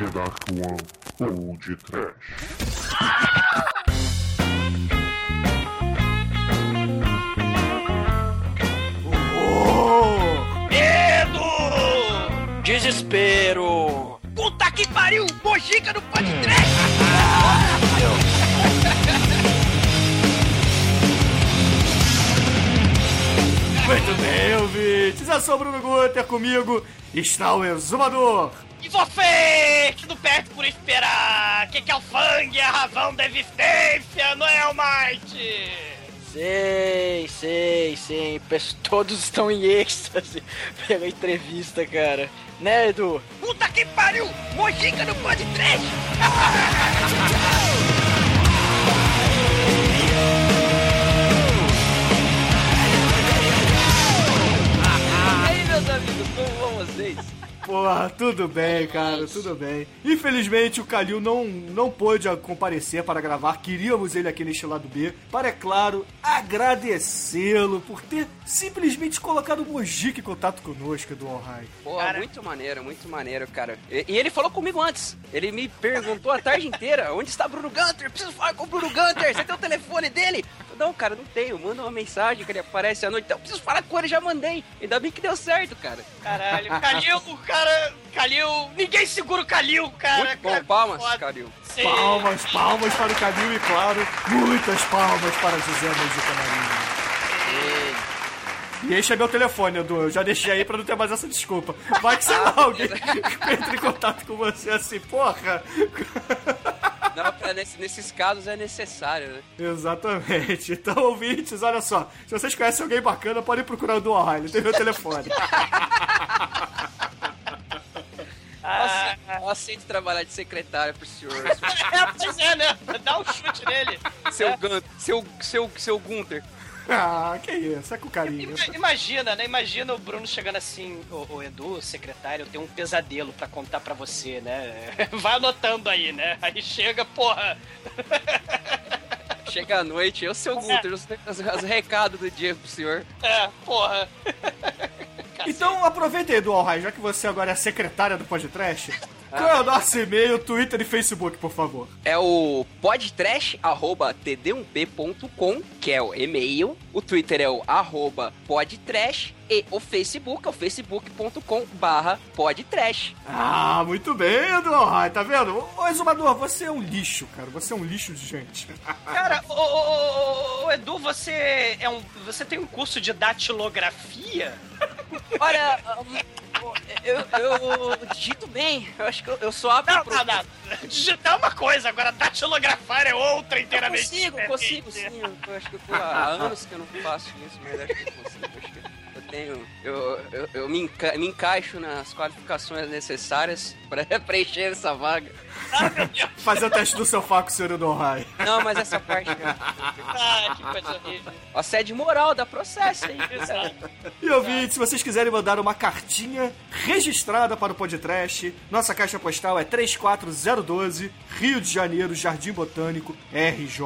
The Dark One ou de Trash. Medo! Desespero! Puta que pariu! Mojica no podcast! Muito bem, ouvintes. Eu sou o Bruno Guter, comigo está o Exumador você que não perde por esperar, que que é o Fang, a razão da existência, não é, Almighty? Sei, sei, sei. Todos estão em êxtase pela entrevista, cara. Né, Edu? Puta que pariu! Mojica no pode 3! Porra, tudo bem, cara, tudo bem. Infelizmente o Calil não, não pôde comparecer para gravar. Queríamos ele aqui neste lado B para, é claro, agradecê-lo por ter simplesmente colocado o Mojica em contato conosco, do All High. Pô, Cara- muito maneiro, muito maneiro, cara. E, e ele falou comigo antes. Ele me perguntou a tarde inteira: onde está Bruno Gunter? Preciso falar com o Bruno Gunter. Você tem o telefone dele? Não, cara, não tenho. Manda uma mensagem que ele aparece à noite. Então, eu preciso falar com ele, já mandei. Ainda bem que deu certo, cara. Caralho, Calil, cara, Calil, ninguém segura o Calil, cara. muito bom, cara, palmas, foda. Calil. Sim. Palmas, palmas para o Calil e, claro, muitas palmas para José Mojica Marinho. E este é meu telefone, Edu. Eu já deixei aí pra não ter mais essa desculpa. Vai que sei lá, alguém entra em contato com você assim, porra. Não, nesse- nesses casos é necessário, né? Exatamente. Então, ouvintes, olha só. Se vocês conhecem alguém bacana, podem procurar o Dual High. Ele tem meu telefone. Ah, Eu aceito trabalhar de secretária pro senhor. é, pois é, né? Dá um chute nele. Seu Gunter. Seu, seu, seu Gunter. ah, que isso. É com carinho. Ima- Imagina, né? Imagina o Bruno chegando assim, o, o Edu, secretário, eu tenho um pesadelo pra contar pra você, né? Vai anotando aí, né? Aí chega, porra. Chega à noite, eu, seu Gunter, os, os, os recados do dia pro senhor. É, porra. Cacete. Então, aproveita aí, Dual High, já que você agora é secretária do podcast. Qual é o nosso e-mail, Twitter e Facebook, por favor? É o podtrash.td1p.com, que é o e-mail. O Twitter é o arroba podtrash. E o Facebook é o facebook.com barra podtrash. Ah, muito bem, High, tá vendo? Ô, Exumador, você é um lixo, cara. Você é um lixo de gente. Cara, ô, ô, ô, ô, ô, Edu, você é um. Você tem um curso de datilografia? Olha, eu, eu digito bem. Eu acho que eu, eu sou apto Não, pro- não, não. Digitar é uma coisa, agora datilografar é outra Eu inteiramente. consigo, diferente. consigo sim. Eu acho que eu há anos que eu não faço isso, mas acho que eu consigo. Acho que eu tenho. Eu, eu, eu me, enca- me encaixo nas qualificações necessárias pra preencher essa vaga. Fazer o teste do sofá com o senhor High. Não, mas essa parte. Ah, que coisa horrível. Assédio moral da processo. Exato. E ouvinte, se vocês quiserem mandar uma cartinha registrada para o Podcast, nossa caixa postal é 34012, Rio de Janeiro, Jardim Botânico, RJ.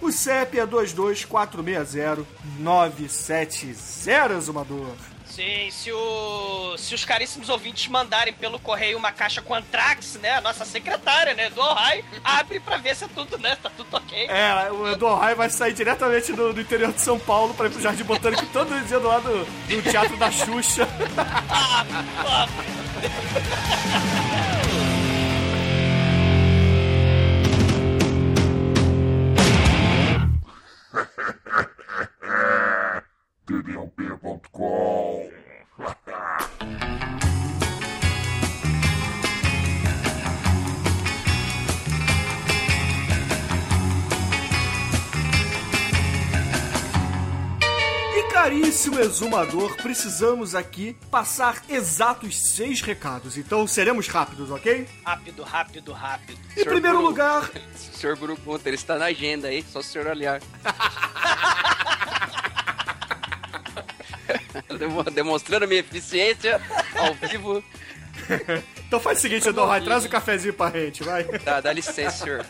O CEP é 22460-970, Exumador. Sim, se, o, se os caríssimos ouvintes mandarem pelo correio uma caixa com Antrax, né? A nossa secretária, né? Do Ohio, abre pra ver se é tudo, né? Tá tudo ok. É, o Edu Rai vai sair diretamente do, do interior de São Paulo para ir pro Jardim Botânico todo dia do lado do Teatro da Xuxa. td1p.com. exumador, precisamos aqui passar exatos seis recados. Então seremos rápidos, ok? Rápido, rápido, rápido. Em primeiro Bruno. lugar, senhor Bruno Gunter, ele está na agenda aí, só o senhor olhar. Demo- Demonstrando minha eficiência ao vivo. então faz o seguinte, Edu Rai, traz o cafezinho pra gente, vai. Dá, dá licença, senhor.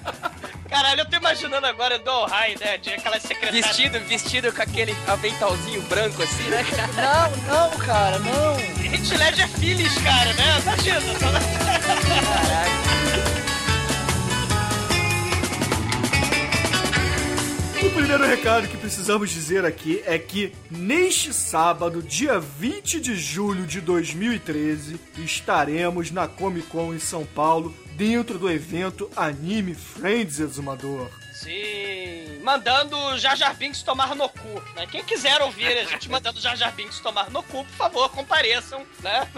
Caralho, eu tô imaginando agora do Ohai, né? De aquela secretária. Vestido, vestido com aquele aventalzinho branco assim, né, cara? Não, não, cara, não. Gente, Ledger é Phillies, cara, né? Imagina. Caralho. O primeiro recado que precisamos dizer aqui é que neste sábado, dia 20 de julho de 2013, estaremos na Comic Con em São Paulo dentro do evento Anime Friends Exumador. Sim, mandando o Jar Jar Binks tomar no cu, né? Quem quiser ouvir a gente mandando o Jar Jar Binks tomar no cu, por favor, compareçam, né?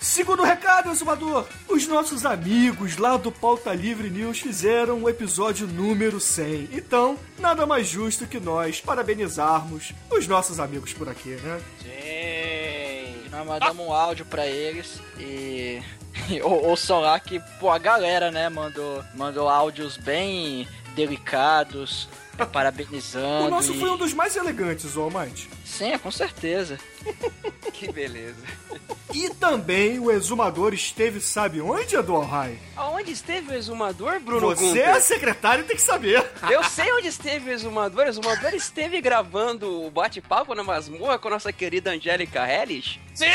Segundo recado, Exumador, os nossos amigos lá do Pauta Livre News fizeram o episódio número 100. Então, nada mais justo que nós parabenizarmos os nossos amigos por aqui, né? Sim. Nós mandamos um áudio pra eles e. ou- lá que, pô, a galera, né, mandou, mandou áudios bem delicados, parabenizando. O nosso e- foi um dos mais elegantes, ô Almighty. Sim, com certeza. Que beleza. E também o exumador esteve, sabe onde, Edu Rai? Aonde esteve o exumador, Bruno Você Gunter? é secretário tem que saber. Eu sei onde esteve o exumador. O exumador esteve gravando o bate-papo na masmorra com a nossa querida Angélica Hellish. Sim!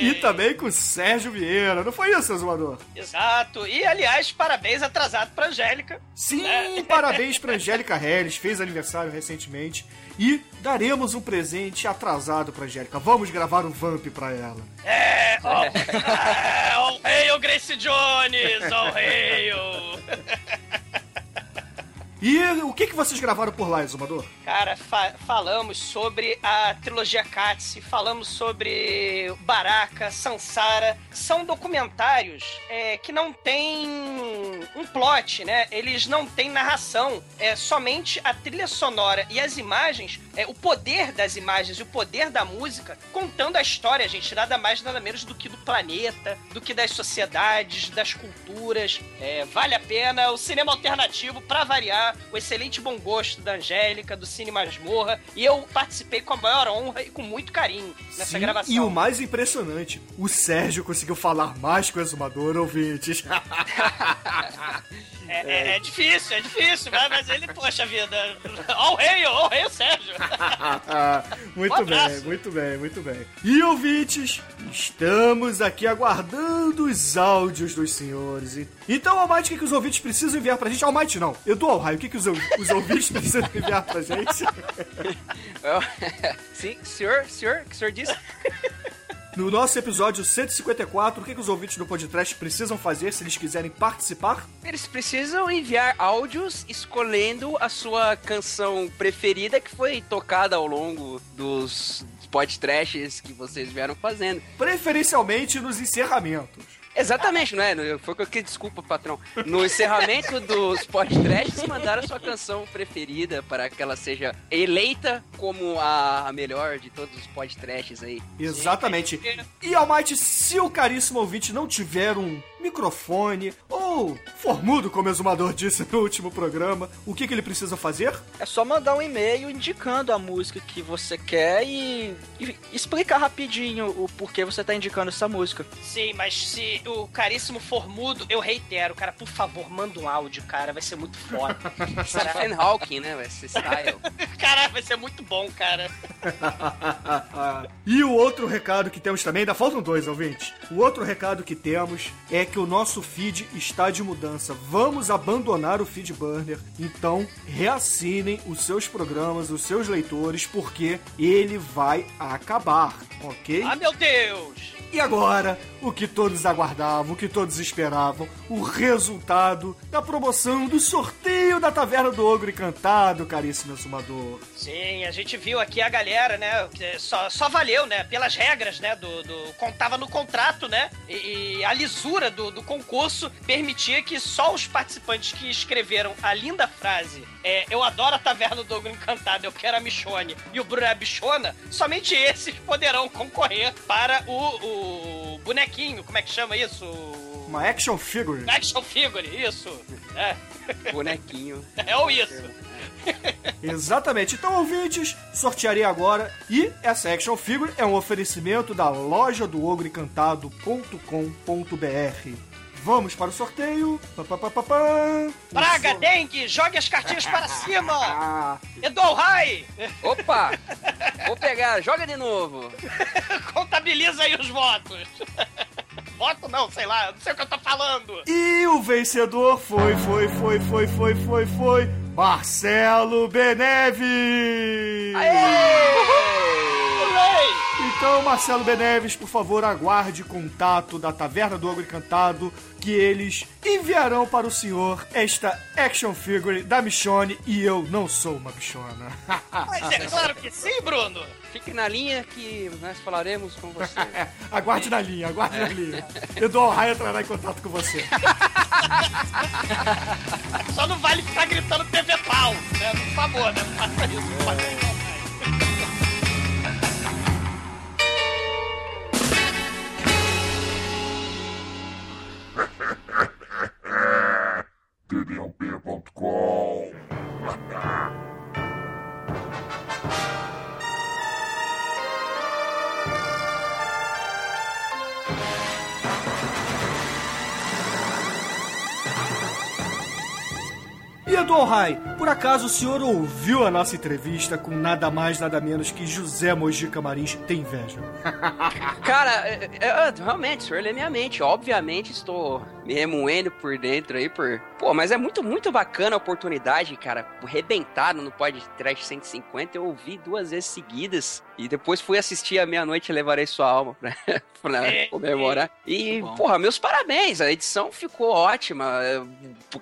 E também com o Sérgio Vieira, não foi isso, exumador? Exato. E, aliás, parabéns atrasado pra Angélica. Sim, É. parabéns pra Angélica Harris, fez aniversário recentemente. E daremos um presente atrasado pra Angélica. Vamos gravar um Vamp pra ela. É, é, oh, hail Grace Jones, oh, hail. E o que, que vocês gravaram por lá, exumador? Cara, fa- falamos sobre a trilogia Katsi, falamos sobre Baraka, Sansara. São documentários é, que não têm um plot, né? Eles não têm narração. É somente a trilha sonora e as imagens, é, o poder das imagens e o poder da música contando a história, gente. Nada mais, nada menos do que do planeta, do que das sociedades, das culturas. É, vale a pena. O cinema alternativo, pra variar, o excelente bom gosto da Angélica, do Cine Masmorra. E eu participei com a maior honra e com muito carinho nessa Sim, gravação. E o mais impressionante, o Sérgio conseguiu falar mais com o exumador, ouvintes. É, é- é difícil, é difícil, mas, mas ele, poxa vida. Ó o rei, ó o rei, o Sérgio. muito Um bem, muito bem, muito bem. E ouvintes, estamos aqui aguardando os áudios dos senhores. Então, Almighty, o que, que os ouvintes precisam enviar pra gente? Almighty não, Edu Alraio, o que, que os, os ouvintes precisam enviar pra gente? Eu- Sim, senhor, senhor, o que o senhor disse? No nosso episódio 154, o que, que os ouvintes do podcast precisam fazer se eles quiserem participar? Eles precisam enviar áudios escolhendo a sua canção preferida que foi tocada ao longo dos podcasts que vocês vieram fazendo. Preferencialmente nos encerramentos. Exatamente, não é? Foi o que eu quis, desculpa, patrão. No encerramento dos podcasts, mandaram a sua canção preferida para que ela seja eleita como a melhor de todos os podcasts aí. Exatamente. E Almighty, se o caríssimo ouvinte não tiver um microfone ou for mudo, como o exumador disse no último programa, o que, que ele precisa fazer? É só mandar um e-mail indicando a música que você quer e, e explicar rapidinho o porquê você tá indicando essa música. Sim, mas se o caríssimo for mudo, eu reitero, cara, por favor, manda um áudio, cara, vai ser muito foda. Stephen Hawking, né? Vai ser style. Cara, vai ser muito bom, cara. e o outro recado que temos também, ainda faltam dois, ouvinte. O outro recado que temos é que o nosso feed está de mudança. Vamos abandonar o feed burner. Então, reassinem os seus programas, os seus leitores, porque ele vai acabar, ok? Ah, meu Deus! E agora, o que todos aguardavam, o que todos esperavam, o resultado da promoção do sorteio da Taverna do Ogro Encantado, caríssimo exumador. Sim, a gente viu aqui a galera, né? Só, só valeu, né? Pelas regras, né? Do, do contava no contrato, né? E, e a lisura do, do concurso permitia que só os participantes que escreveram a linda frase é, eu adoro a taverna do Ogro Encantado, eu quero a Michone e o Bruno é a Bichona, somente esses poderão concorrer para o, o bonequinho, como é que chama isso? Uma action figure. Action figure, isso. É, Bonequinho. é ou isso. Exatamente. Então, ouvintes, sortearei agora. E essa action figure é um oferecimento da loja do ogro encantado.com.br. Vamos para o sorteio. Pá, pá, pá. Praga, so- dengue, jogue as cartinhas para cima! Ah, Edol Rai, Opa! Vou pegar, joga de novo. contabiliza aí os votos. Voto não, sei lá, não sei o que eu tô falando. E o vencedor foi, foi, foi, foi, foi, foi, foi. Marcelo Beneves! Então, Marcelo Beneves, por favor, aguarde contato da Taverna do Ogro Encantado, que eles enviarão para o senhor esta action figure da Michone e eu não sou uma bichona. Mas é claro que sim, Bruno. Fique na linha que nós falaremos com você. aguarde na linha, aguarde na linha. Eduardo Raia entrará em contato com você. Só não vale ficar gritando TV pau, né? Por favor, né? Não faça isso. Não faça isso. Rai, por acaso o senhor ouviu a nossa entrevista com nada mais, nada menos que José Mojica Marins tem inveja? Cara, é, é, realmente, o senhor lê minha mente. Obviamente estou me remoendo por dentro aí, por. Pô, mas é muito, muito bacana a oportunidade, cara. Arrebentado no podcast 150, eu ouvi duas vezes seguidas. E depois fui assistir a meia-noite e levarei sua alma pra, pra É, comemorar. E, bom. porra, meus parabéns. A edição ficou ótima.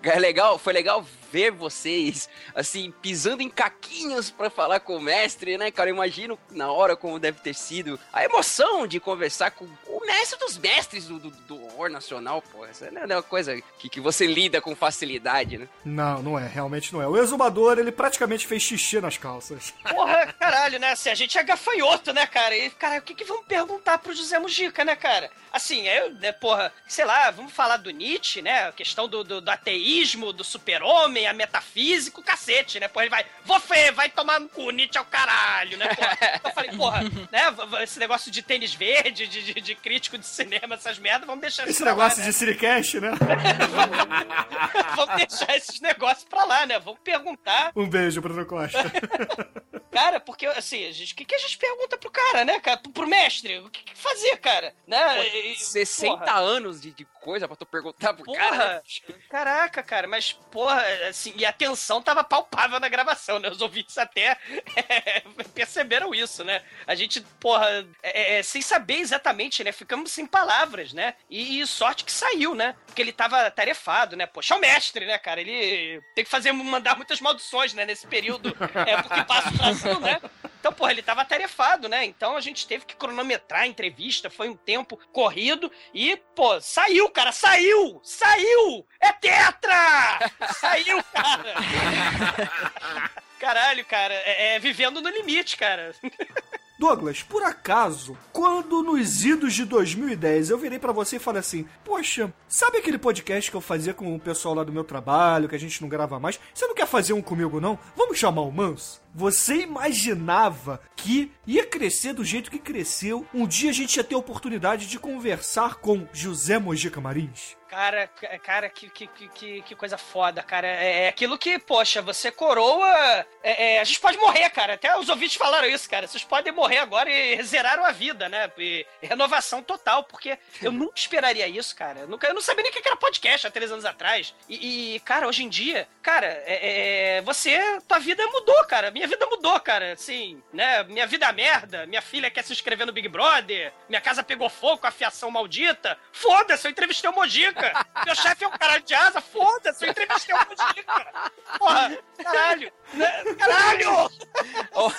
É legal, foi legal ver vocês, assim, pisando em caquinhos pra falar com o mestre, né, cara? Imagino na hora como deve ter sido a emoção de conversar com o mestre dos mestres do, do, do horror nacional, pô. Essa não é uma coisa que, que você lida com facilidade, né? Não, não é, realmente não é. O exumador, ele praticamente fez xixi nas calças. Porra, caralho, né? Assim, a gente é gafanhoto, né, cara? E, cara, o que que vamos perguntar pro José Mujica, né, cara? Assim, eu, né, porra, sei lá, vamos falar do Nietzsche, né? A questão do, do, do ateísmo, do super-homem, a metafísica, o cacete, né? Porra, ele vai, você vai tomar no cu, Nietzsche é o caralho, né? Porra. Então eu falei, porra, né? Esse negócio de tênis verde, de, de, de crítico de cinema, essas merdas, vamos deixar Esse pra lá, negócio né? de Siricast, né? Vamos deixar esses negócios pra lá, né? Vamos perguntar Um beijo, Bruno Costa. Cara, porque, assim, a gente- o que, que a gente pergunta pro cara, né, cara? Pro, pro mestre? O que, que fazer, cara? Né? E- 60 porra, anos de, de coisa pra tu perguntar pro Porra. cara. né? Caraca, cara, mas, porra, assim, e a tensão tava palpável na gravação, né? Os ouvintes até é, perceberam isso, né? A gente, porra, é, é, sem saber exatamente, né? Ficamos sem palavras, né? E, e sorte que saiu, né? Porque ele tava tarefado, né? Poxa, é o mestre, né, cara? Ele tem que fazer, mandar muitas maldições, né? Nesse período, é, porque passa o Brasil, né? Então, porra, ele tava tarefado, né? Então a gente teve que cronometrar a entrevista, foi um tempo corrido e, pô, saiu, cara, saiu! Saiu! É tetra! Saiu, cara! Caralho, cara, é, é vivendo no limite, cara. Douglas, por acaso, quando nos idos de 2010 eu virei pra você e falei assim: Poxa, sabe aquele podcast que eu fazia com o pessoal lá do meu trabalho, que a gente não grava mais? Você não quer fazer um comigo, não? Vamos chamar o Manso? Você imaginava que ia crescer do jeito que cresceu? Um dia a gente ia ter a oportunidade de conversar com José Mojica Marins? Cara, ca- cara, que, que, que- que, que coisa foda, cara. É, é aquilo que, poxa, você coroa. é- é, a gente pode morrer, cara. Até os ouvintes falaram isso, cara. Vocês podem morrer agora e zeraram a vida, né? E renovação total, porque eu nunca esperaria isso, cara. Eu, nunca, eu não sabia nem o que era podcast há três anos atrás. E, e, cara, hoje em dia, cara, é, é, você. Tua vida mudou, cara. Minha vida mudou, cara. Assim, né? Minha vida é merda. Minha filha quer se inscrever no Big Brother. Minha casa pegou fogo com a fiação maldita. Foda-se, eu entrevistei o Mojica. Meu chefe é um caralho de asa. Foda-se, eu entrevistei o Mojica. Porra, caralho. Né? Caralho! Um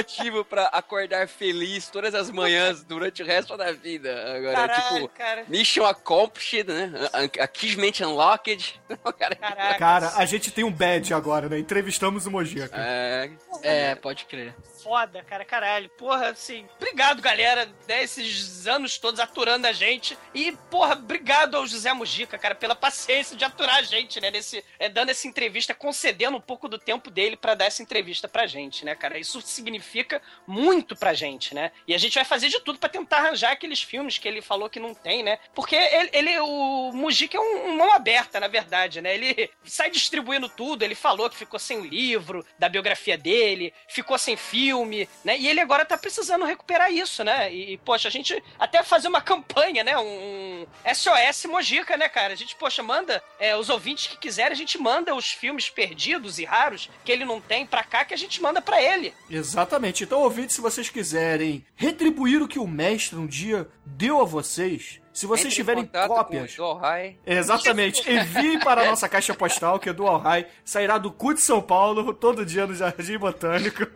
motivo pra acordar feliz todas as manhãs durante o resto da vida. Agora, Caralho, tipo, cara. Mission Accomplished, né? A- Achievement Unlocked. Cara, Caraca. Cara, a gente tem um badge agora, né? Entrevistamos o Mojica. é, É, pode crer. Foda, cara, caralho. Porra, assim, obrigado, galera, né, esses anos todos aturando a gente. E, porra, obrigado ao José Mujica, cara, pela paciência de aturar a gente, né, nesse, é, dando essa entrevista, concedendo um pouco do tempo dele pra dar essa entrevista pra gente, né, cara. Isso significa muito pra gente, né? E a gente vai fazer de tudo pra tentar arranjar aqueles filmes que ele falou que não tem, né? Porque ele, ele- o Mujica é um, um mão aberta, na verdade, né? Ele sai distribuindo tudo, ele falou que ficou sem o livro da biografia dele, ficou sem filme, filme, né? E ele agora tá precisando recuperar isso, né? E, poxa, a gente até fazer uma campanha, né? Um SOS Mojica, né, cara? A gente, poxa, manda é, os ouvintes que quiserem, a gente manda os filmes perdidos e raros que ele não tem pra cá, que a gente manda pra ele. Exatamente. Então, ouvintes, se vocês quiserem retribuir o que o mestre um dia deu a vocês, se vocês tiverem cópias. com o Dual High. Exatamente. Envie para a nossa caixa postal, que é do All High. Sairá do cu de São Paulo, todo dia no Jardim Botânico.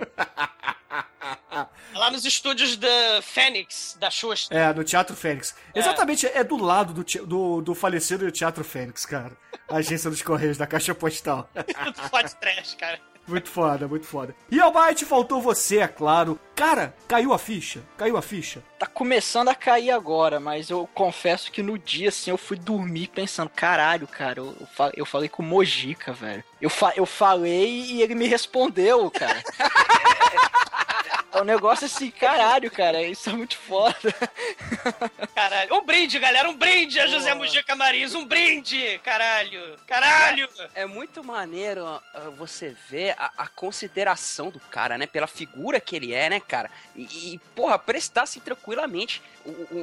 Lá nos estúdios da Fênix, da Xuxa. É, no Teatro Fênix. Exatamente, é do lado do, te- do, do falecido Teatro Fênix, cara. A agência dos Correios da Caixa Postal. do Trash, cara. Muito foda, muito foda. E Almighty, faltou você, é claro. Cara, caiu a ficha? Caiu a ficha? Tá começando a cair agora, mas eu confesso que no dia, assim, eu fui dormir pensando, caralho, cara, eu, eu falei com o Mojica, velho. Eu, fa eu falei e ele me respondeu, cara. É um negócio assim, caralho, cara, isso é muito foda. Caralho. Um brinde, galera, um brinde a José Mujica Marins, um brinde, caralho. Caralho. É muito maneiro você ver a, a consideração do cara, né? Pela figura que ele é, né, cara? E, e, porra, prestar assim tranquilamente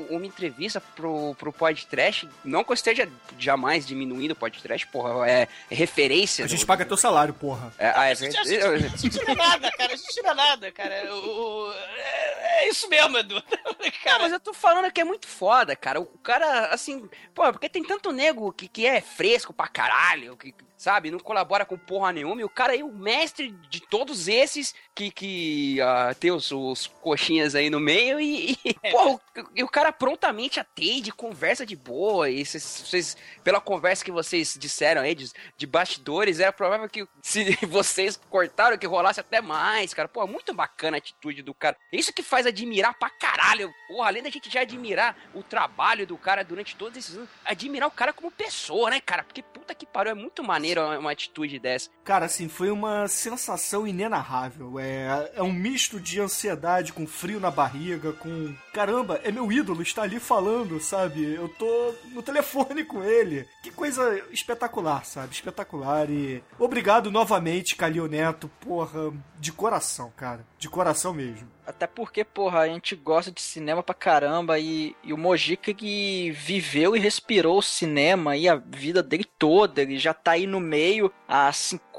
uma entrevista pro, pro podcast. Não que eu esteja jamais diminuindo o podcast, porra, é, é referência. A gente do- paga teu salário, porra. É, ah, é A gente, a gente, a gente não é nada, cara. A gente não é nada, cara. O- o- é, é isso mesmo, Edu. Não, Cara, mas eu tô falando que é muito foda, cara. O cara, assim, pô, porque tem tanto nego que, que é fresco pra caralho, que, sabe, não colabora com porra nenhuma, e o cara aí, o mestre de todos esses que, que ah, tem os, os coxinhas aí no meio, e, e pô, o, e o cara prontamente atende, conversa de boa, e vocês- pela conversa que vocês disseram aí, de, de bastidores, era provável que se vocês cortaram, que rolasse até mais, cara. Pô, muito bacana a atitude do cara. Isso que faz admirar pra caralho. Porra, além da gente já admirar o trabalho do cara durante todos esses anos, admirar o cara como pessoa, né, cara? Porque puta que pariu, é muito maneiro uma, uma atitude dessa. Cara, assim, foi uma sensação inenarrável. É, é um misto de ansiedade com frio na barriga, com. Caramba, é meu ídolo, está ali falando, sabe? Eu tô no telefone com ele. Que coisa espetacular, sabe? Espetacular. E obrigado novamente, Calil Neto. Porra, de coração, cara. De coração mesmo. Até porque, porra, a gente gosta de cinema pra caramba e, e o Mojica que viveu e respirou o cinema e a vida dele toda, ele já tá aí no meio há 50,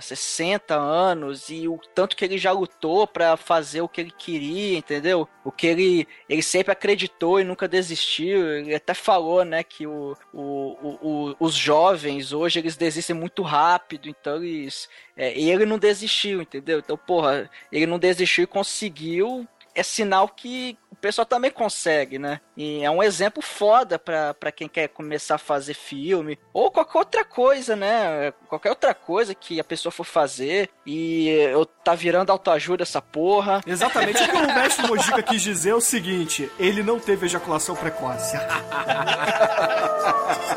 60 anos e o tanto que ele já lutou pra fazer o que ele queria, entendeu? O que ele, ele sempre acreditou e nunca desistiu. Ele até falou, né, que o, o, o, os jovens hoje eles desistem muito rápido, então eles. É, ele não desistiu, entendeu? Então, porra, ele não desistiu e conseguiu. É sinal que pessoal também consegue, né? E é um exemplo foda pra, pra quem quer começar a fazer filme. Ou qualquer outra coisa, né? Qualquer outra coisa que a pessoa for fazer. E eu tá virando autoajuda essa porra. Exatamente o que o mestre Mojica quis dizer é o seguinte: ele não teve ejaculação precoce.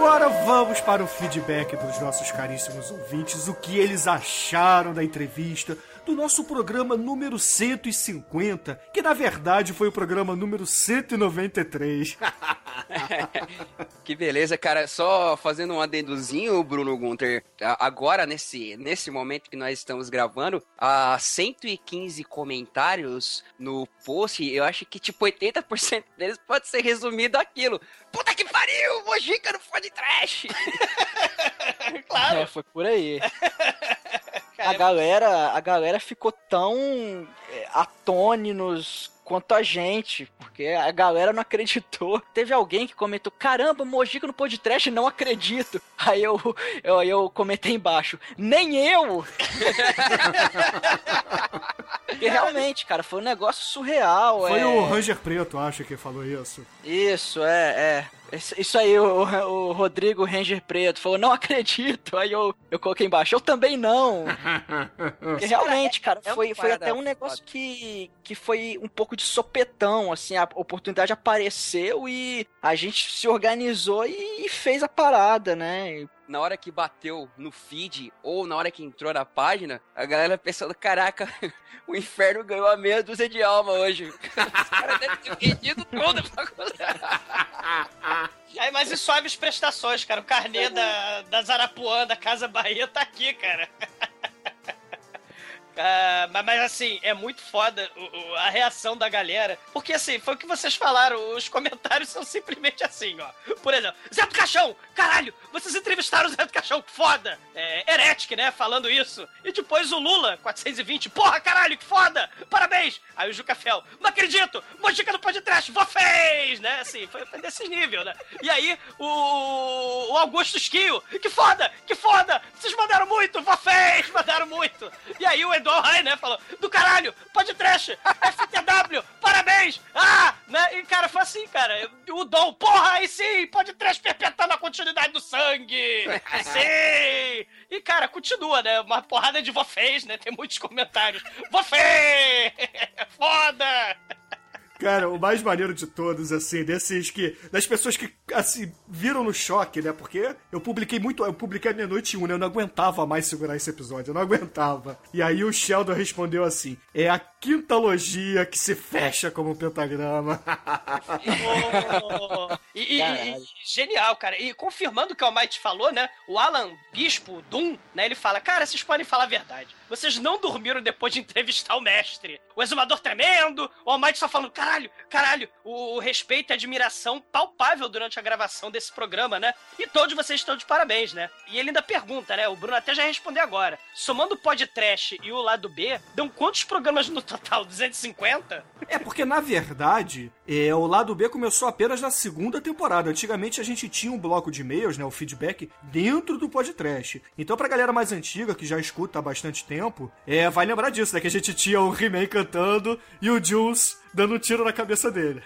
agora vamos para o feedback dos nossos caríssimos ouvintes, o que eles acharam da entrevista do nosso programa número 150, que na verdade foi o programa número 193. Que beleza, cara. Só fazendo um adendozinho, Bruno Gunter. Agora, nesse, nesse momento que nós estamos gravando, há 115 comentários no post. Eu acho que, tipo, 80% deles pode ser resumido aquilo. Puta que pariu! Mojica no fã de trash! claro. É, foi por aí. a galera, a galera ficou tão é, atôninos quanto a gente, porque a galera não acreditou. Teve alguém que comentou: "Caramba, Mojica no podcast, não acredito". Aí eu eu, aí eu comentei embaixo: "Nem eu". realmente, cara, foi um negócio surreal, Foi é... o Ranger Preto, acho que falou isso. Isso, é, é. Isso, aí, o, o Rodrigo Ranger Preto falou, não acredito. Aí eu, eu coloquei embaixo, eu também não. Porque realmente, cara, é foi, foi até um negócio que, que foi um pouco de sopetão, assim, a oportunidade apareceu e a gente se organizou e, e fez a parada, né? E, na hora que bateu no feed ou na hora que entrou na página, a galera pensando, caraca, o inferno ganhou a meia dúzia de alma hoje. Os caras devem ter vendido tudo pra Aí, mas e suaves prestações, cara. O carnê da, da Zarapuã, da Casa Bahia, tá aqui, cara. Ah, mas, assim, é muito foda a reação da galera. Porque assim, foi o que vocês falaram, os comentários são simplesmente assim, ó. Por exemplo, Zé do Caixão, caralho, vocês entrevistaram o Zé do Caixão, foda! É, Heretic, né, falando isso. E depois o Lula, 420, porra, caralho, que foda! Parabéns! Aí o Juca Fel, não acredito! Mojica do podcast, vó fez! Né, assim, foi, foi desse nível, né? E aí o, o Augusto Esquio, que foda, que foda! Vocês mandaram muito, fez, mandaram muito! E aí o Eduardo Rai, né, falou, do caralho, pode trash, FTW, parabéns! Ah! Né? E, cara, foi assim, cara. O Dom, porra, aí sim, pode trash perpetuando a continuidade do sangue! sim! E, cara, continua, né? Uma porrada de vofês, né? Tem muitos comentários. Vofê! Foda! Cara, o mais maneiro de todos, assim, desses que. Das pessoas que, assim, viram no choque, né? Porque eu publiquei muito. Eu publiquei a meia-noite um, né? Eu não aguentava mais segurar esse episódio. Eu não aguentava. E aí o Sheldon respondeu assim: é a quinta logia que se fecha como um pentagrama. oh, e, e, e, genial, cara. E confirmando o que o Almighty falou, né? O Alan Bispo Doom, né? Ele fala: Cara, vocês podem falar a verdade. Vocês não dormiram depois de entrevistar o mestre. O exumador tremendo, o Almighty só falando: Caralho, caralho. O, o respeito e admiração palpável durante a gravação desse programa, né? E todos vocês estão de parabéns, né? E ele ainda pergunta, né? O Bruno até já respondeu agora. Somando o podcast e o lado B, dão quantos programas no total? 250? É, porque na verdade, é, o lado B começou apenas na segunda temporada. Antigamente a gente tinha um bloco de e-mails, né? O feedback, dentro do podcast. Então, pra galera mais antiga, que já escuta há bastante tempo, é, vai lembrar disso, né? Que a gente tinha o He-Man cantando e o Jules dando um tiro na cabeça dele.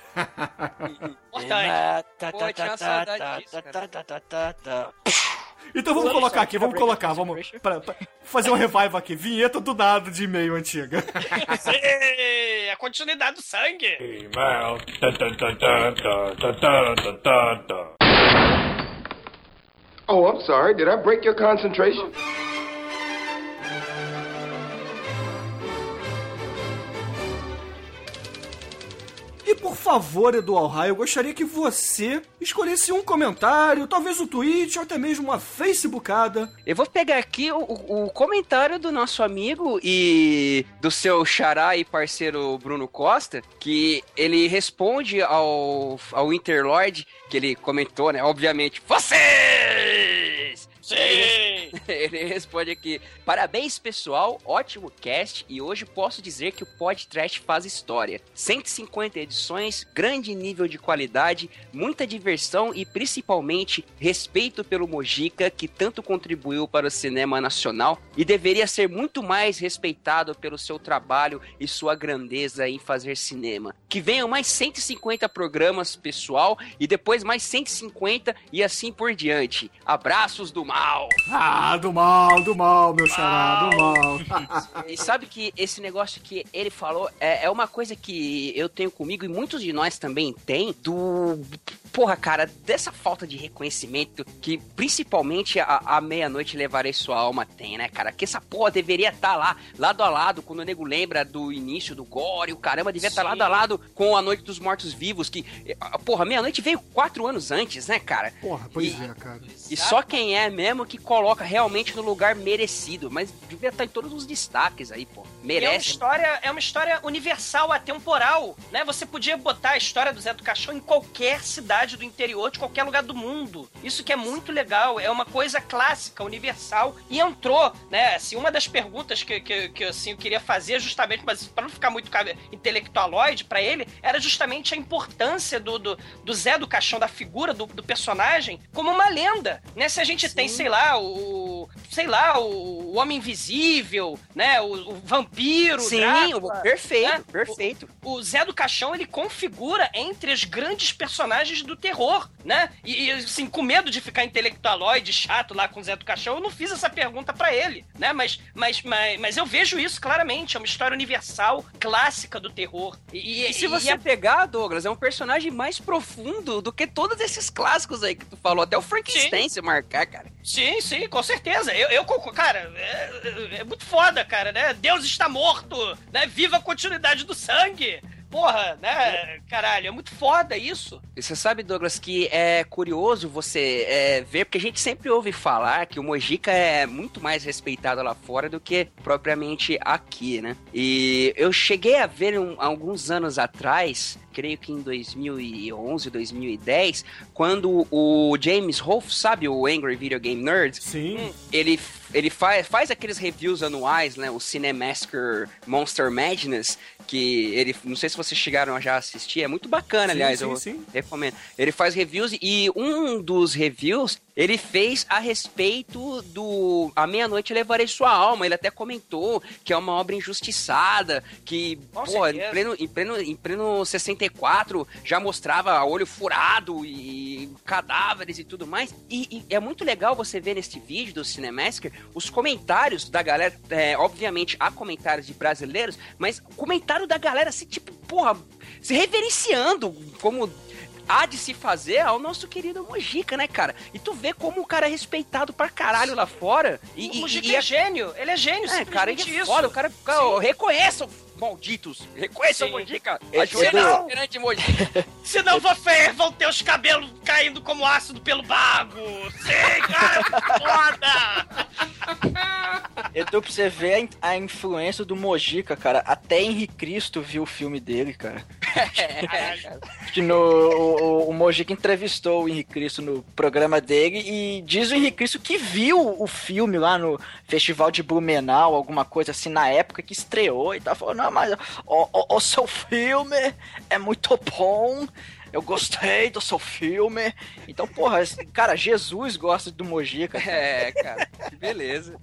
Então vamos colocar aqui, vamos colocar, vamos pra, pra fazer um revival aqui. Vinheta do nada de e-mail antiga. Sim, a continuidade do sangue. E-mail. Oh, I'm sorry. Did I break your concentration? E por favor, Eduardo Raio, eu gostaria que você escolhesse um comentário, talvez um tweet ou até mesmo uma facebookada. Eu vou pegar aqui o, o comentário do nosso amigo e do seu xará e parceiro Bruno Costa, que ele responde ao, ao Interlord, que ele comentou, né? Obviamente, vocês! Sim! Ele responde aqui: Parabéns, pessoal, ótimo cast. E hoje posso dizer que o podcast faz história. 150 edições, grande nível de qualidade, muita diversão e principalmente respeito pelo Mojica, que tanto contribuiu para o cinema nacional e deveria ser muito mais respeitado pelo seu trabalho e sua grandeza em fazer cinema. Que venham mais 150 programas, pessoal, e depois mais 150 e assim por diante. Abraços do mal. Ah, do mal, do mal, meu xará, do mal. E sabe que esse negócio que ele falou é, é uma coisa que eu tenho comigo e muitos de nós também tem do porra, cara, dessa falta de reconhecimento que principalmente a, a meia-noite levarei sua alma tem, né, cara? Que essa porra deveria estar tá lá, lado a lado, quando o nego lembra do início do Gore, o caramba, devia estar tá lado a lado com a Noite dos Mortos Vivos, que, porra, meia-noite veio quatro anos antes, né, cara? Porra, pois e, é, cara. E só quem é mesmo que coloca realmente no lugar merecido, mas devia estar tá em todos os destaques aí, pô. Merece. É uma história, é uma história universal, atemporal, né? Você podia botar a história do Zé do Caixão em qualquer cidade do interior de qualquer lugar do mundo. Isso que é muito legal, é uma coisa clássica, universal. E entrou, né? Assim, uma das perguntas que, que, que assim, eu queria fazer, justamente, mas para não ficar muito intelectualoide para ele, era justamente a importância do, do, do, Zé do Caixão, da figura do, do personagem, como uma lenda. Né? Se a gente Sim. tem, sei lá, o sei lá, o, o Homem Invisível, né? O, o Vampiro, Sim, Drácula, o- perfeito, né? perfeito. o Zé do Caixão ele configura entre os grandes personagens do terror, né? E, e, assim, com medo de ficar intelectualoide, chato lá com o Zé do Caixão, eu não fiz essa pergunta pra ele, né? Mas, mas, mas, mas eu vejo isso claramente, é uma história universal, clássica do terror. E, E se e você é- pegar, Douglas, é um personagem mais profundo do que todos esses clássicos aí que tu falou. Até o Frankenstein se marcar, cara. Sim, sim, com certeza. Eu, eu. Cara, é, é muito foda, cara, né? Deus está morto, né? Viva a continuidade do sangue. Porra, né? Caralho, é muito foda isso. E você sabe, Douglas, que é curioso você é, ver, porque a gente sempre ouve falar que o Mojica é muito mais respeitado lá fora do que propriamente aqui, né? E eu cheguei a ver um- alguns anos atrás, creio que em 2011, 2010, quando o James Rolfe, sabe, o Angry Video Game Nerd, Sim. ele, ele faz, faz aqueles reviews anuais, né? O Cinemassacre Monster Madness, que ele. Não sei se vocês chegaram a já assistir, é muito bacana, Sim, aliás, sim, eu sim. recomendo. Ele faz reviews e um dos reviews ele fez a respeito do A Meia-Noite Levarei Sua Alma. Ele até comentou que é uma obra injustiçada, que, Com pô, em pleno, em, pleno, em pleno 64 já mostrava olho furado e cadáveres e tudo mais. E, e é muito legal você ver neste vídeo do Cinemassacre os comentários da galera. é, obviamente, há comentários de brasileiros, mas o comentário da galera assim, tipo, porra, se reverenciando como há de se fazer ao nosso querido Mojica, né, cara? E tu vê como o cara é respeitado pra caralho lá fora. E, o e- Mujica e é gênio, ele é gênio, é, cara, ele é isso. foda, o cara, cara reconheçam, malditos, reconheçam o. Mojica, Edu- ajoelham perante Mojica. Senão você vão ter os cabelos caindo como ácido pelo bago. Sim, cara, foda! Edu, pra você ver a in- a, influência do Mojica, cara. Até Henrique Cristo viu o filme dele, cara. que no, o, o Mojica entrevistou o Henrique Cristo no programa dele e diz o Henrique Cristo que viu o filme lá no Festival de Blumenau, alguma coisa assim, na época que estreou e tal. Falou, não, mas o, o, o seu filme é muito bom. Eu gostei do seu filme. Então, porra, cara, Jesus gosta do Mojica. É, cara, que beleza.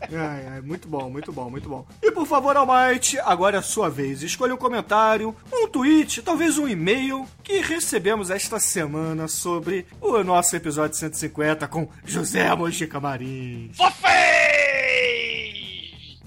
Ai, ai, muito bom, muito bom, muito bom. E por favor, Almighty, agora é a sua vez. Escolha um comentário, um tweet, talvez um e-mail que recebemos esta semana sobre o nosso episódio 150 com José Mojica Marins. Fofei!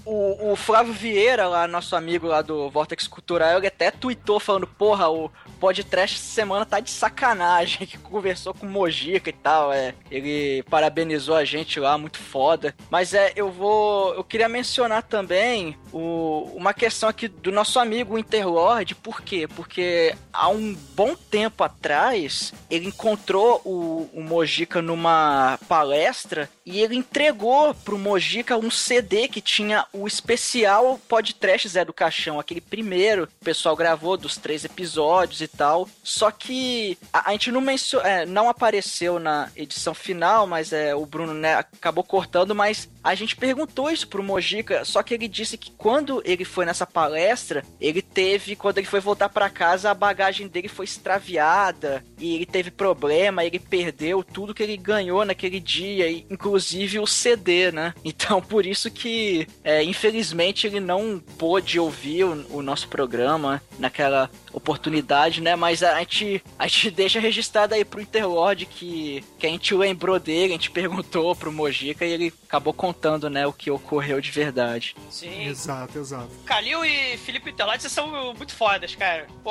O, o Flávio Vieira, lá, nosso amigo lá do Vortex Cultural, ele até tweetou falando, porra, o podcast semana tá de sacanagem, que conversou com o Mojica e tal, é. Ele parabenizou a gente lá, muito foda. Mas é, eu vou. Eu queria mencionar também o, uma questão aqui do nosso amigo Interlord, por quê? Porque há um bom tempo atrás, ele encontrou o, o Mojica numa palestra e ele entregou pro Mojica um CD que tinha o especial podcast Zé do Caixão, aquele primeiro que o pessoal gravou dos três episódios e tal. Só que a, a gente não mencio, é, não apareceu na edição final, mas é, o Bruno né, acabou cortando, mas a gente perguntou isso pro Mojica, só que ele disse que quando ele foi nessa palestra, ele teve, quando ele foi voltar para casa, a bagagem dele foi extraviada e ele teve problema, ele perdeu tudo que ele ganhou naquele dia, inclusive o CD, né? Então por isso que, é, infelizmente, ele não pôde ouvir o, o nosso programa naquela oportunidade, né? Mas a gente, a gente deixa registrado aí pro Interlord que, que a gente lembrou dele, a gente perguntou pro Mojica e ele acabou contando, né, o que ocorreu de verdade. Sim. Exato, exato. Calil e Felipe Interlade, vocês são muito fodas, cara. Pô,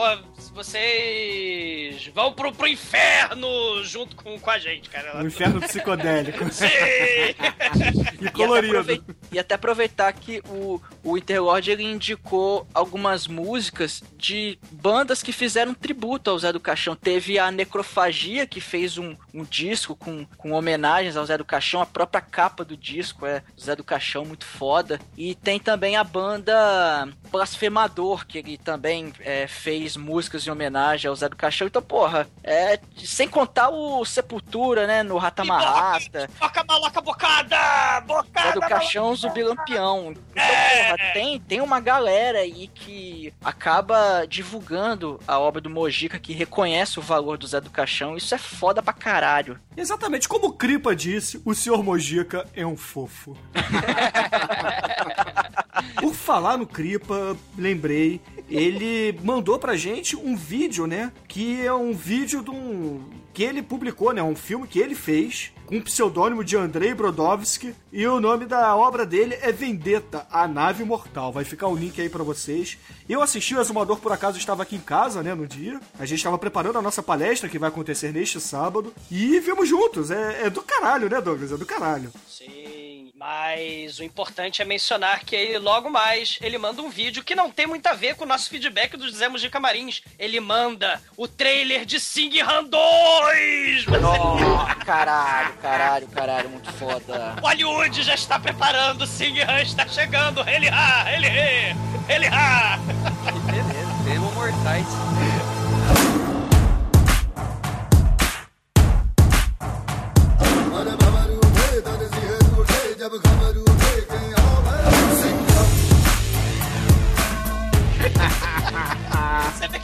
vocês vão pro, pro inferno junto com, com a gente, cara. Um inferno psicodélico Sim! e E colorido. aprovei- e até aproveitar que o, o Interlord ele indicou algumas músicas de bandas que fizeram tributo ao Zé do Caixão. Teve a Necrofagia, que fez um, um disco com, com homenagens ao Zé do Caixão. A própria capa do disco é Zé do Caixão, muito foda. E tem também a banda Blasfemador, que ele também é, fez músicas em homenagem ao Zé do Caixão. Então, porra, é, sem contar o Sepultura, né, no Ratamarrata. Boca maloca bocada! Bocada! Zé do Caixão, Zumbi Lampião. Então, porra, tem, tem uma galera aí que acaba divulgando a obra do Mojica, que reconhece o valor do Zé do Caixão. Isso é foda pra caralho. Exatamente como o Cripa disse, o Sr. Mojica é um fofo. Por falar no Cripa, lembrei, ele mandou pra gente um vídeo, né? Que é um vídeo de um. Que ele publicou, né? Um filme que ele fez com o pseudônimo de Andrei Brodowski. E o nome da obra dele é Vendetta, a nave mortal. Vai ficar o link aí pra vocês. Eu assisti o Exumador, por acaso estava aqui em casa, né, no dia. A gente estava preparando a nossa palestra que vai acontecer neste sábado. E vimos juntos. É, é do caralho, né, Douglas? É do caralho. Sim, mas o importante é mencionar que ele logo mais ele manda um vídeo que não tem muito a ver com o nosso feedback dos Zemos de Camarins. Ele manda o trailer de Sing Han 2! Oh, caralho, caralho, caralho, muito foda. Hollywood já está preparando, Sing Han está chegando, ele ha, ele he, ele ha! Que beleza, Demo Mortais.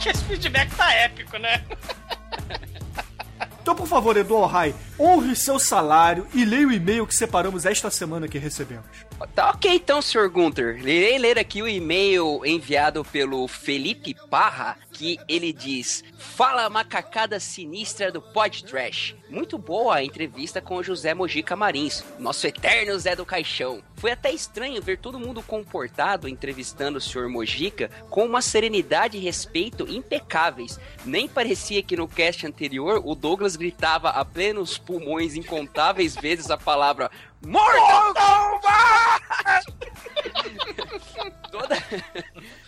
Que esse feedback tá épico, né? Então, por favor, Edu Ohai, honre seu salário e leia o e-mail que separamos esta semana que recebemos. Tá ok então, Sr. Gunter. Irei ler aqui o e-mail enviado pelo Felipe Parra, que ele diz: Fala macacada sinistra do Pod Trash. Muito boa a entrevista com o José Mojica Marins, nosso eterno Zé do Caixão. Foi até estranho ver todo mundo comportado entrevistando o Sr. Mojica com uma serenidade e respeito impecáveis. Nem parecia que no cast anterior o Douglas gritava a plenos pulmões incontáveis vezes a palavra Mortal Kombat! toda,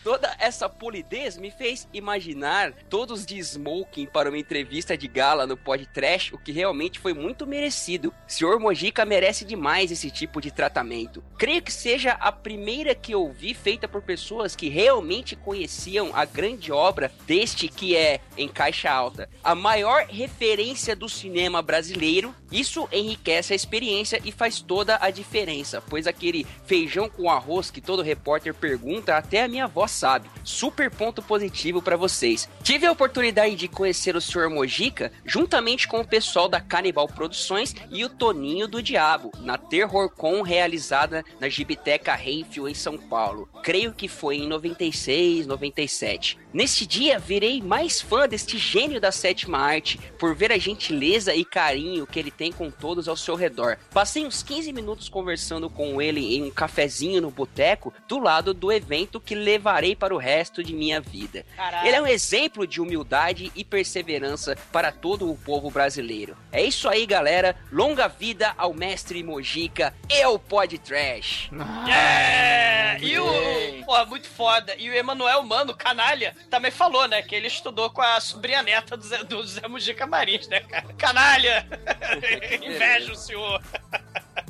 toda essa polidez me fez imaginar todos de smoking para uma entrevista de gala no Pod Trash, o que realmente foi muito merecido. Sr. Mojica merece demais esse tipo de tratamento. Creio que seja a primeira que eu vi feita por pessoas que realmente conheciam a grande obra deste que é, em caixa alta, a maior referência do cinema brasileiro. Isso enriquece a experiência e faz toda a diferença, pois aquele feijão com arroz que todo repórter pergunta, até a minha avó sabe. Super ponto positivo para vocês. Tive a oportunidade de conhecer o Sr. Mojica juntamente com o pessoal da Canibal Produções e o Toninho do Diabo, na TerrorCon realizada na Gibiteca Renfio em São Paulo. Creio que foi em 96, 97. Nesse dia, virei mais fã deste gênio da sétima arte, por ver a gentileza e carinho que ele tem com todos ao seu redor. Passei uns 15 minutos conversando com ele em um cafezinho no boteco, do lado do evento que levarei para o resto de minha vida. Caralho. Ele é um exemplo de humildade e perseverança para todo o povo brasileiro. É isso aí, galera. Longa vida ao mestre Mojica e ao Pod Trash. É! E o. Porra, muito foda. E o Emanuel Mano, canalha, também falou, né? Que ele estudou com a sobrinha neta do Zé, do Zé Mujica Marins, né, cara? Canalha! Inveja o senhor.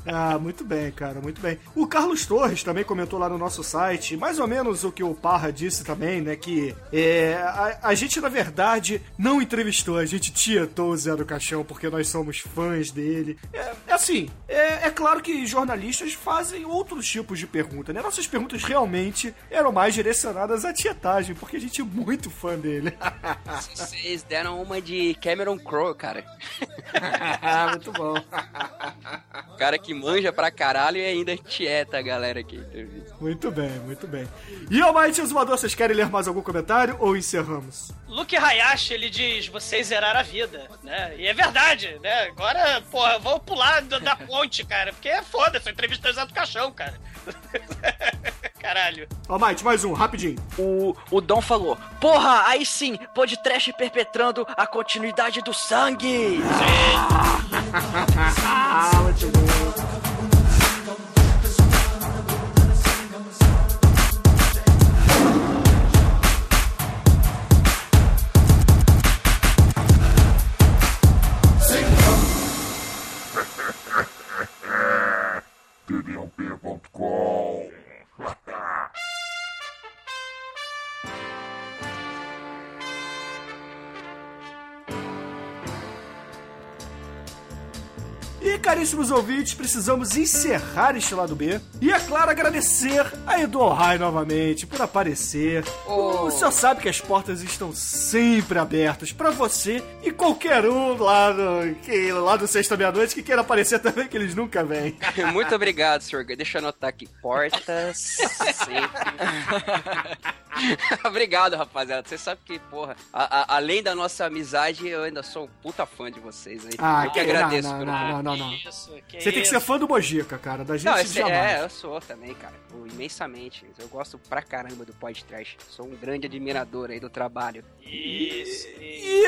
Ah, muito bem, cara, muito bem. O Carlos Torres também comentou lá no nosso site, mais ou menos o que o Parra disse também, né? Que é, a, a gente, na verdade, não entrevistou, a gente tietou o Zé do Caixão porque nós somos fãs dele. É, é assim, é, é claro que jornalistas fazem outros tipos de pergunta, né? Nossas perguntas realmente eram mais direcionadas à tietagem, porque a gente é muito fã dele. Vocês deram uma de Cameron Crowe, cara. muito bom. Cara que manja pra caralho e ainda tieta a galera aqui. Muito bem, muito bem. E Almighty Exumador, vocês querem ler mais algum comentário ou encerramos? Luke Hayashi, ele diz, vocês zeraram a vida, né? E é verdade, né? Agora, porra, vou pular da, da ponte, cara, porque é foda, essa entrevista é do caixão, cara. Caralho. Almighty, mais um, rapidinho. O, o Dom falou: Porra, aí sim, pode trash perpetrando a continuidade do sangue! Ah, muito bom. Thank you. Caríssimos ouvintes, precisamos encerrar este lado B. E, é claro, agradecer a Edu Rai novamente por aparecer. O senhor sabe que as portas estão sempre abertas para você e qualquer um lá do, que, lá do Sexta Meia-Noite que queira aparecer também, que eles nunca vêm. Muito obrigado, senhor. Deixa eu anotar aqui. Portas sempre. obrigado, rapaziada. Você sabe que, porra, a- a- além da nossa amizade, eu ainda sou um puta fã de vocês aí. Ah, eu que que- agradeço não, não, não, não, não. Isso, que Você tem que ser isso. fã do Mojica, cara. Da gente Não, esse- jamais. é, eu sou também, cara. Pô, imensamente. Eu gosto pra caramba do podcast. Sou um grande admirador aí do trabalho. Isso, isso. E,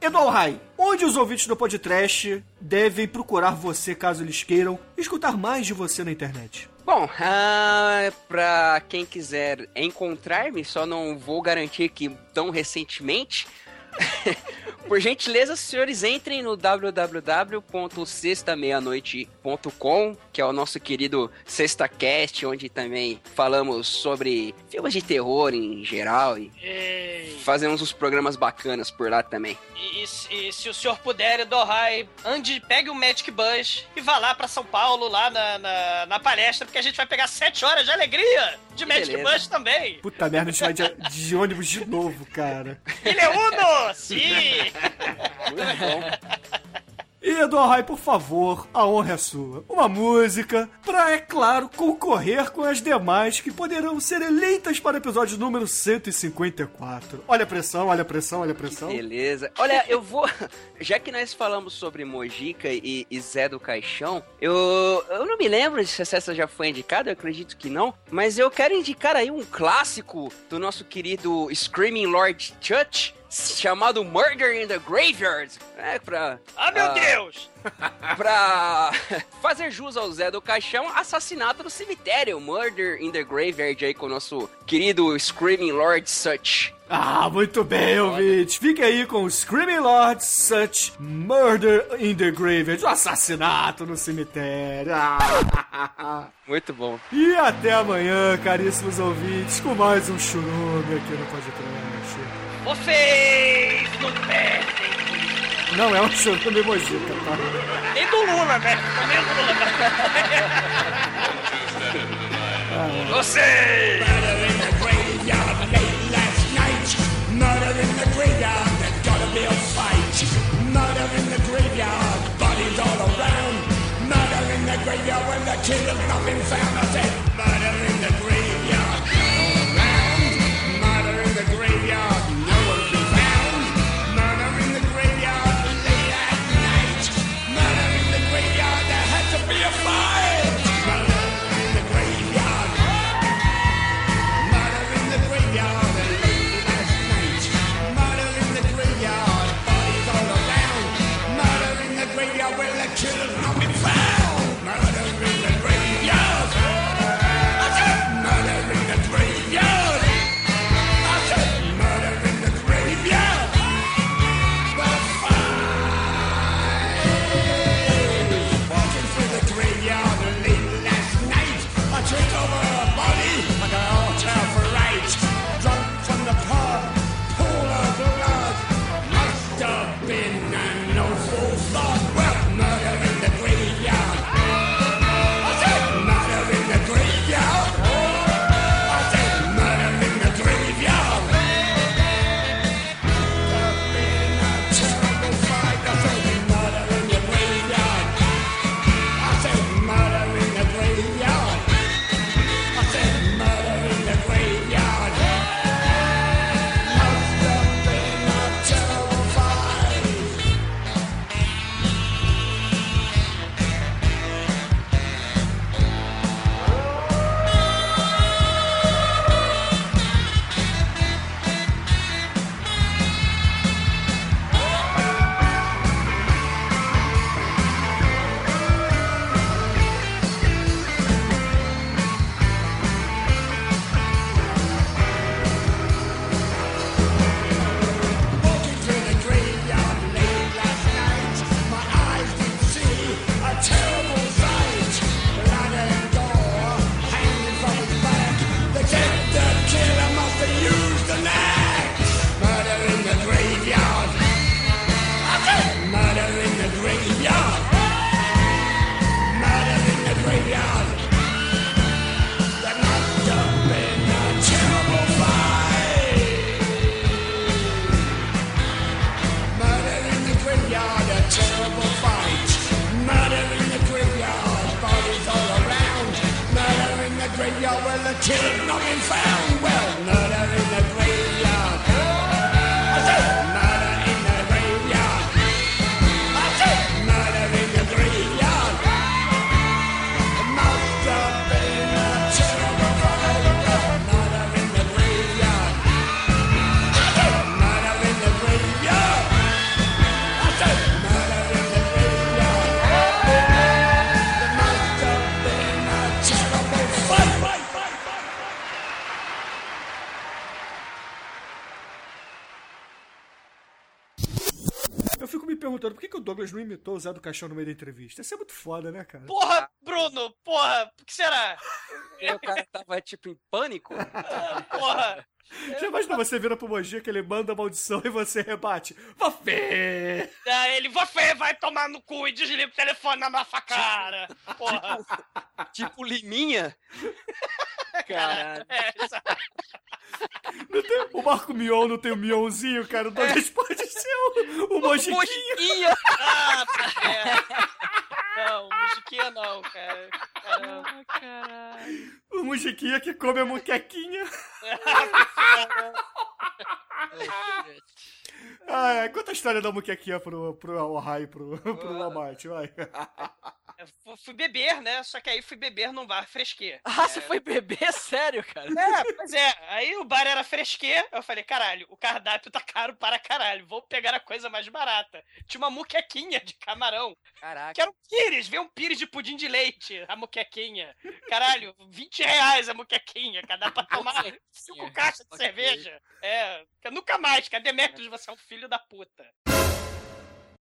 Eduardo Rai, onde os ouvintes do podcast devem procurar você caso eles queiram escutar mais de você na internet? Bom, ah, pra quem quiser encontrar-me, só não vou garantir que tão recentemente. Por gentileza, senhores, entrem no www.sextameianoite.com, que é o nosso querido SextaCast, onde também falamos sobre filmes de terror em geral e Ei. fazemos uns programas bacanas por lá também. E, e se- e se o senhor puder, Dohai, ande, pegue o Magic Bus e vá lá pra São Paulo, lá na, na, na palestra, porque a gente vai pegar sete horas de alegria de Magic beleza. Bus também. Puta merda, a gente vai de, de ônibus de novo, cara. Ele é Uno! Sim! Muito bom. E Eduardo por favor, a honra é sua. Uma música pra, é claro, concorrer com as demais que poderão ser eleitas para o episódio número 154. Olha a pressão, olha a pressão, olha a pressão. Beleza. Olha, eu vou. Já que nós falamos sobre Mojica e, e Zé do Caixão, eu, eu não me lembro se essa já foi indicada, eu acredito que não. Mas eu quero indicar aí um clássico do nosso querido Screaming Lord Church. Chamado Murder in the Graveyard. É pra. Ah, meu ah, Deus! pra fazer jus ao Zé do Caixão, assassinato no cemitério, Murder in the Graveyard aí com o nosso querido Screaming Lord Such. Ah, muito bem, ouvintes. Fique aí com o Screaming Lord Such Murder in the Graveyard. O assassinato no cemitério. Ah. Muito bom. E até amanhã, caríssimos ouvintes, com mais um churume aqui no podcast. Vocês não perdem Não é um churume mojica, tá? nem do Lula, né? Também do Lula. Vocês! Murder graveyard late last night. Murder in the graveyard, there's gotta be a fight. Murder in the graveyard, bodies all around. Murder in the graveyard when the killer's not been found. I said, murder in the graveyard, fico me perguntando por que, que o Douglas não imitou o Zé do Caixão no meio da entrevista. Isso é muito foda, né, cara? Porra, Bruno, porra, o que será? O cara tava, tipo, em pânico. Porra. Já imaginou você vira pro Mojica, ele manda a maldição e você rebate? Vafê! Ah, ele, você vai tomar no cu e desliga o telefone na nossa cara. Porra. Tipo Liminha. Caralho. É, tem- o Marco Mion não tem o Mionzinho, cara. O Douglas pode ser o, o Mojiquinha. Mosquinha. Ah, tá, é. Não, musiquinha não, cara. Caramba. O Mojiquinha que come a muquequinha. Ah, é. Conta a história da muquequinha pro, pro Ohai, pro, pro Walmart, vai. Eu fu- fui beber, né? Só que aí fui beber num bar fresquê. Ah, você foi beber? Sério, cara? É, pois é. Aí o bar era fresquê. Eu falei, caralho, o cardápio tá caro para caralho. Vou pegar a coisa mais barata. Tinha uma muquequinha de camarão. Caraca. Que era um pires, veio um pires de pudim de leite, a muquequinha. Caralho, 20 reais a muquequinha, cara, dá pra tomar cinco caixas de cerveja. É, nunca mais, a Demetrius, você é um filho da puta.